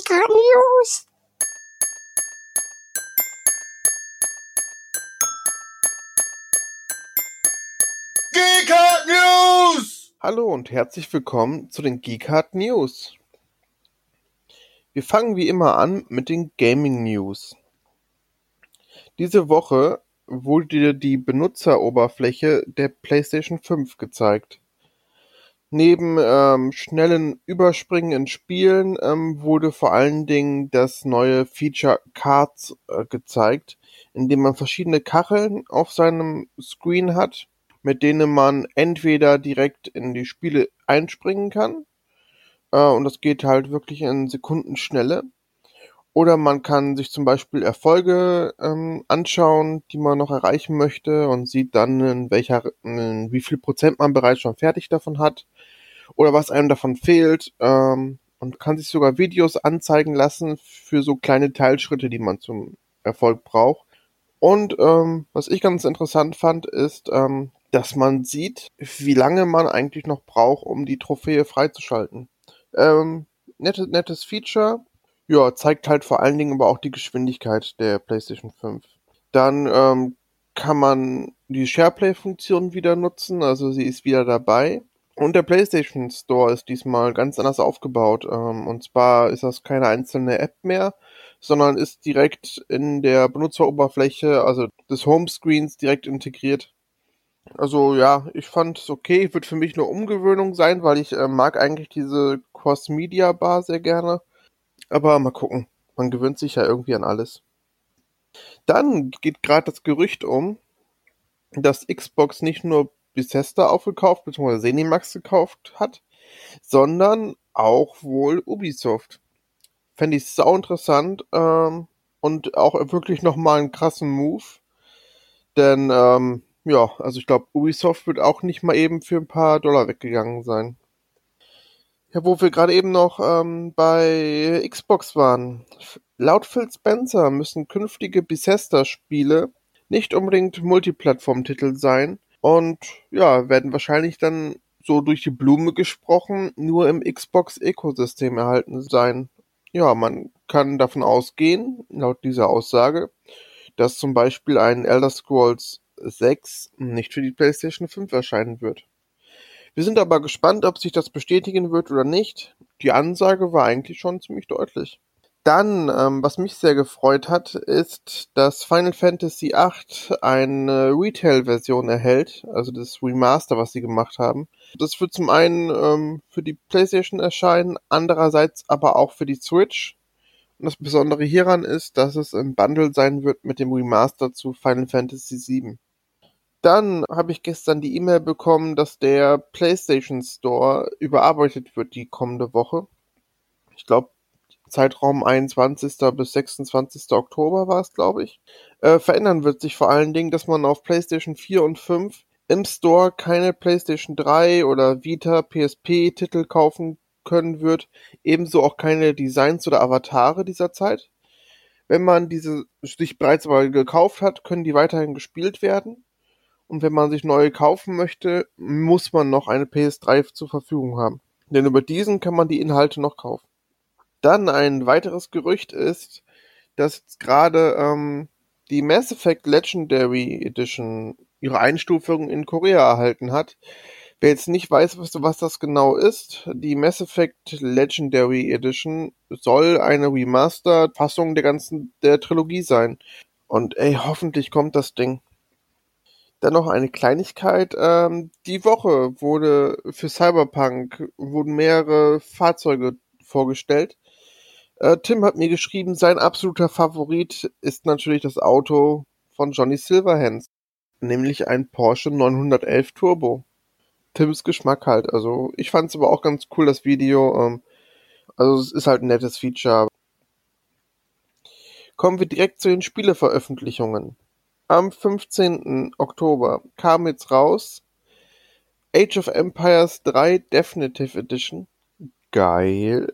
Giga News. Geekhard News! Hallo und herzlich willkommen zu den Geekhard News. Wir fangen wie immer an mit den Gaming News. Diese Woche wurde dir die Benutzeroberfläche der PlayStation 5 gezeigt. Neben ähm, schnellen Überspringen in Spielen ähm, wurde vor allen Dingen das neue Feature Cards äh, gezeigt, in dem man verschiedene Kacheln auf seinem Screen hat, mit denen man entweder direkt in die Spiele einspringen kann, äh, und das geht halt wirklich in Sekundenschnelle, oder man kann sich zum Beispiel Erfolge ähm, anschauen, die man noch erreichen möchte und sieht dann, in welcher, in wie viel Prozent man bereits schon fertig davon hat oder was einem davon fehlt ähm, und kann sich sogar Videos anzeigen lassen für so kleine Teilschritte, die man zum Erfolg braucht. Und ähm, was ich ganz interessant fand, ist, ähm, dass man sieht, wie lange man eigentlich noch braucht, um die Trophäe freizuschalten. Ähm, nettes, nettes Feature. Ja, zeigt halt vor allen Dingen aber auch die Geschwindigkeit der PlayStation 5. Dann ähm, kann man die SharePlay-Funktion wieder nutzen, also sie ist wieder dabei. Und der PlayStation Store ist diesmal ganz anders aufgebaut. Ähm, und zwar ist das keine einzelne App mehr, sondern ist direkt in der Benutzeroberfläche, also des Homescreens, direkt integriert. Also ja, ich fand es okay. Wird für mich nur Umgewöhnung sein, weil ich äh, mag eigentlich diese Cross-Media-Bar sehr gerne. Aber mal gucken. Man gewöhnt sich ja irgendwie an alles. Dann geht gerade das Gerücht um, dass Xbox nicht nur Bethesda aufgekauft bzw. Zenimax gekauft hat, sondern auch wohl Ubisoft. Fände ich sau interessant ähm, und auch wirklich nochmal einen krassen Move. Denn, ähm, ja, also ich glaube, Ubisoft wird auch nicht mal eben für ein paar Dollar weggegangen sein. Ja, wo wir gerade eben noch ähm, bei Xbox waren. Laut Phil Spencer müssen künftige Bethesda-Spiele nicht unbedingt Multiplattform-Titel sein und ja, werden wahrscheinlich dann so durch die Blume gesprochen nur im Xbox-Ökosystem erhalten sein. Ja, man kann davon ausgehen, laut dieser Aussage, dass zum Beispiel ein Elder Scrolls 6 nicht für die PlayStation 5 erscheinen wird. Wir sind aber gespannt, ob sich das bestätigen wird oder nicht. Die Ansage war eigentlich schon ziemlich deutlich. Dann, ähm, was mich sehr gefreut hat, ist, dass Final Fantasy VIII eine Retail-Version erhält, also das Remaster, was sie gemacht haben. Das wird zum einen ähm, für die PlayStation erscheinen, andererseits aber auch für die Switch. Und das Besondere hieran ist, dass es im Bundle sein wird mit dem Remaster zu Final Fantasy VII. Dann habe ich gestern die E-Mail bekommen, dass der PlayStation Store überarbeitet wird die kommende Woche. Ich glaube, Zeitraum 21. bis 26. Oktober war es, glaube ich. Äh, verändern wird sich vor allen Dingen, dass man auf PlayStation 4 und 5 im Store keine PlayStation 3 oder Vita PSP Titel kaufen können wird, ebenso auch keine Designs oder Avatare dieser Zeit. Wenn man diese sich bereits aber gekauft hat, können die weiterhin gespielt werden. Und wenn man sich neue kaufen möchte, muss man noch eine PS3 zur Verfügung haben. Denn über diesen kann man die Inhalte noch kaufen. Dann ein weiteres Gerücht ist, dass gerade ähm, die Mass Effect Legendary Edition ihre Einstufung in Korea erhalten hat. Wer jetzt nicht weiß, was, das genau ist, die Mass Effect Legendary Edition soll eine Remastered-Fassung der ganzen der Trilogie sein. Und ey, hoffentlich kommt das Ding. Dann noch eine Kleinigkeit. Ähm, die Woche wurde für Cyberpunk wurden mehrere Fahrzeuge vorgestellt. Äh, Tim hat mir geschrieben, sein absoluter Favorit ist natürlich das Auto von Johnny Silverhands, nämlich ein Porsche 911 Turbo. Tims Geschmack halt. Also ich fand es aber auch ganz cool, das Video. Ähm, also es ist halt ein nettes Feature. Kommen wir direkt zu den Spieleveröffentlichungen. Am 15. Oktober kam jetzt raus Age of Empires 3 Definitive Edition. Geil.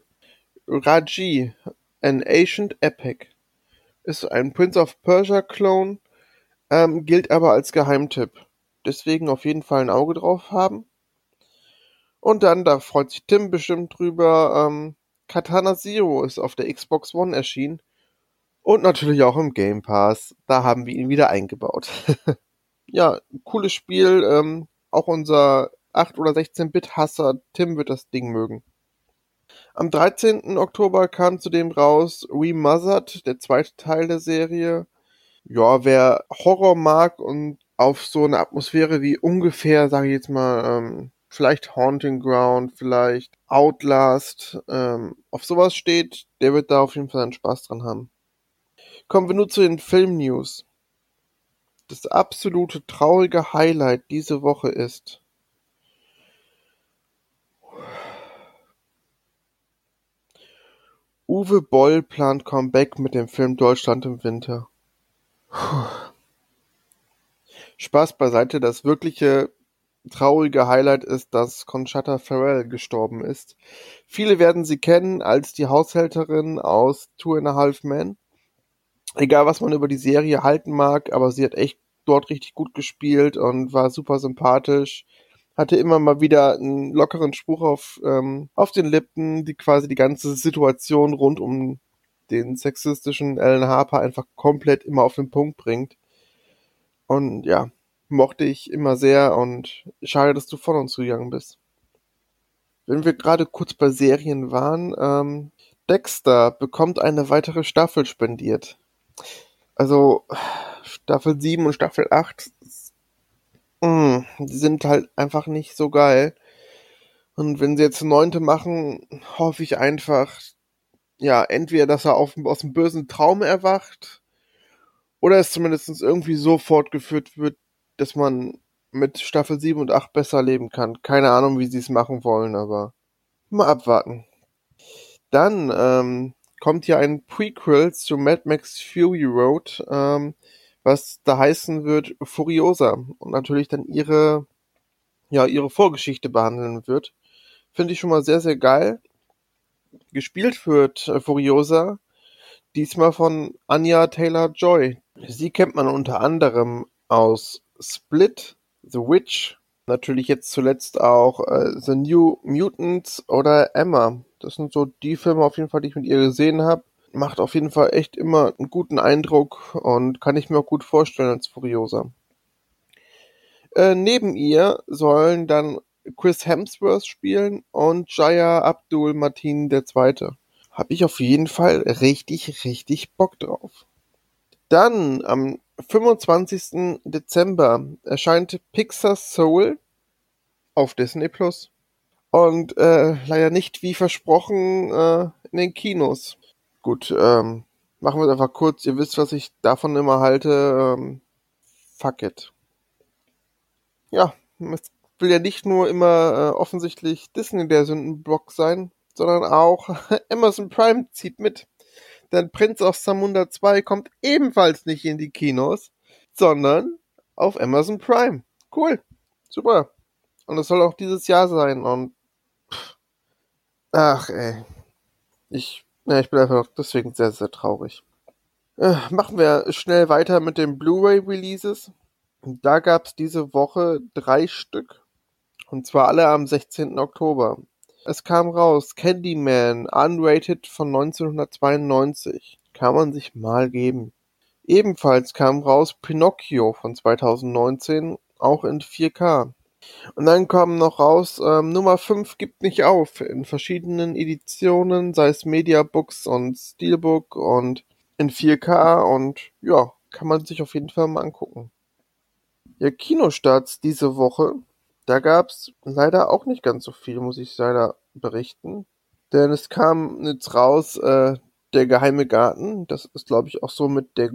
Raji, an Ancient Epic, ist ein Prince of Persia Clone, ähm, gilt aber als Geheimtipp. Deswegen auf jeden Fall ein Auge drauf haben. Und dann, da freut sich Tim bestimmt drüber, ähm, Katana Zero ist auf der Xbox One erschienen und natürlich auch im Game Pass. Da haben wir ihn wieder eingebaut. ja, cooles Spiel. Ähm, auch unser 8 oder 16-Bit-Hasser Tim wird das Ding mögen. Am 13. Oktober kam zudem raus Remothered, der zweite Teil der Serie. Ja, wer Horror mag und auf so eine Atmosphäre wie ungefähr, sage ich jetzt mal, ähm, vielleicht Haunting Ground, vielleicht Outlast, ähm, auf sowas steht, der wird da auf jeden Fall einen Spaß dran haben. Kommen wir nur zu den Film-News. Das absolute traurige Highlight diese Woche ist, Uwe Boll plant Comeback mit dem Film Deutschland im Winter. Spaß beiseite, das wirkliche traurige Highlight ist, dass Conchata Farrell gestorben ist. Viele werden sie kennen als die Haushälterin aus Two and a Half Men. Egal, was man über die Serie halten mag, aber sie hat echt dort richtig gut gespielt und war super sympathisch. Hatte immer mal wieder einen lockeren Spruch auf, ähm, auf den Lippen, die quasi die ganze Situation rund um den sexistischen Ellen Harper einfach komplett immer auf den Punkt bringt. Und ja, mochte ich immer sehr und schade, dass du von uns gegangen bist. Wenn wir gerade kurz bei Serien waren, ähm, Dexter bekommt eine weitere Staffel spendiert. Also Staffel 7 und Staffel 8 mh, mm, die sind halt einfach nicht so geil. Und wenn sie jetzt neunte machen, hoffe ich einfach, ja, entweder, dass er auf, aus dem bösen Traum erwacht oder es zumindest irgendwie so fortgeführt wird, dass man mit Staffel 7 und 8 besser leben kann. Keine Ahnung, wie sie es machen wollen, aber mal abwarten. Dann ähm, kommt hier ein Prequel zu Mad Max Fury Road, ähm, was da heißen wird Furiosa und natürlich dann ihre ja ihre Vorgeschichte behandeln wird. Finde ich schon mal sehr sehr geil. Gespielt wird äh, Furiosa diesmal von Anya Taylor Joy. Sie kennt man unter anderem aus Split, The Witch, natürlich jetzt zuletzt auch äh, The New Mutants oder Emma. Das sind so die Filme auf jeden Fall, die ich mit ihr gesehen habe. Macht auf jeden Fall echt immer einen guten Eindruck und kann ich mir auch gut vorstellen als Furiosa. Äh, neben ihr sollen dann Chris Hemsworth spielen und Jaya Abdul Martin II. Habe ich auf jeden Fall richtig, richtig Bock drauf. Dann am 25. Dezember erscheint Pixar Soul auf Disney Plus. Und äh, leider nicht wie versprochen äh, in den Kinos. Gut, ähm, machen wir es einfach kurz. Ihr wisst, was ich davon immer halte. Ähm, fuck it. Ja, es will ja nicht nur immer äh, offensichtlich Disney der Sündenbock sein, sondern auch Amazon Prime zieht mit. Denn Prince of Samunda 2 kommt ebenfalls nicht in die Kinos, sondern auf Amazon Prime. Cool. Super. Und es soll auch dieses Jahr sein. Und pff, ach ey. Ich, ja, ich bin einfach deswegen sehr, sehr traurig. Äh, machen wir schnell weiter mit den Blu-ray-Releases. Da gab es diese Woche drei Stück. Und zwar alle am 16. Oktober. Es kam raus Candyman, unrated von 1992. Kann man sich mal geben. Ebenfalls kam raus Pinocchio von 2019, auch in 4K. Und dann kam noch raus ähm, Nummer 5 gibt nicht auf in verschiedenen Editionen, sei es Mediabooks und Steelbook und in 4K und ja, kann man sich auf jeden Fall mal angucken. Ja, Kinostarts diese Woche da gab's leider auch nicht ganz so viel, muss ich leider berichten. Denn es kam jetzt raus, äh, der geheime Garten. Das ist, glaube ich, auch so mit der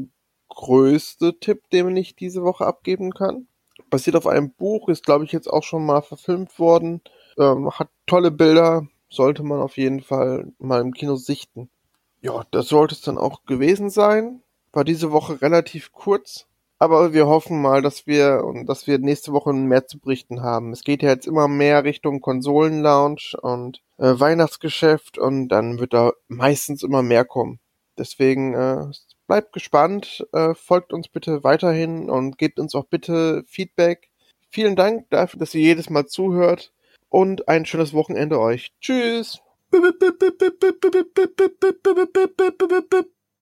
größte Tipp, den ich diese Woche abgeben kann. Basiert auf einem Buch, ist, glaube ich, jetzt auch schon mal verfilmt worden. Ähm, hat tolle Bilder, sollte man auf jeden Fall mal im Kino sichten. Ja, das sollte es dann auch gewesen sein. War diese Woche relativ kurz. Aber wir hoffen mal, dass wir dass wir nächste Woche mehr zu berichten haben. Es geht ja jetzt immer mehr Richtung Konsolenlaunch und äh, Weihnachtsgeschäft und dann wird da meistens immer mehr kommen. Deswegen äh, bleibt gespannt, äh, folgt uns bitte weiterhin und gebt uns auch bitte Feedback. Vielen Dank dafür, dass ihr jedes Mal zuhört und ein schönes Wochenende euch. Tschüss!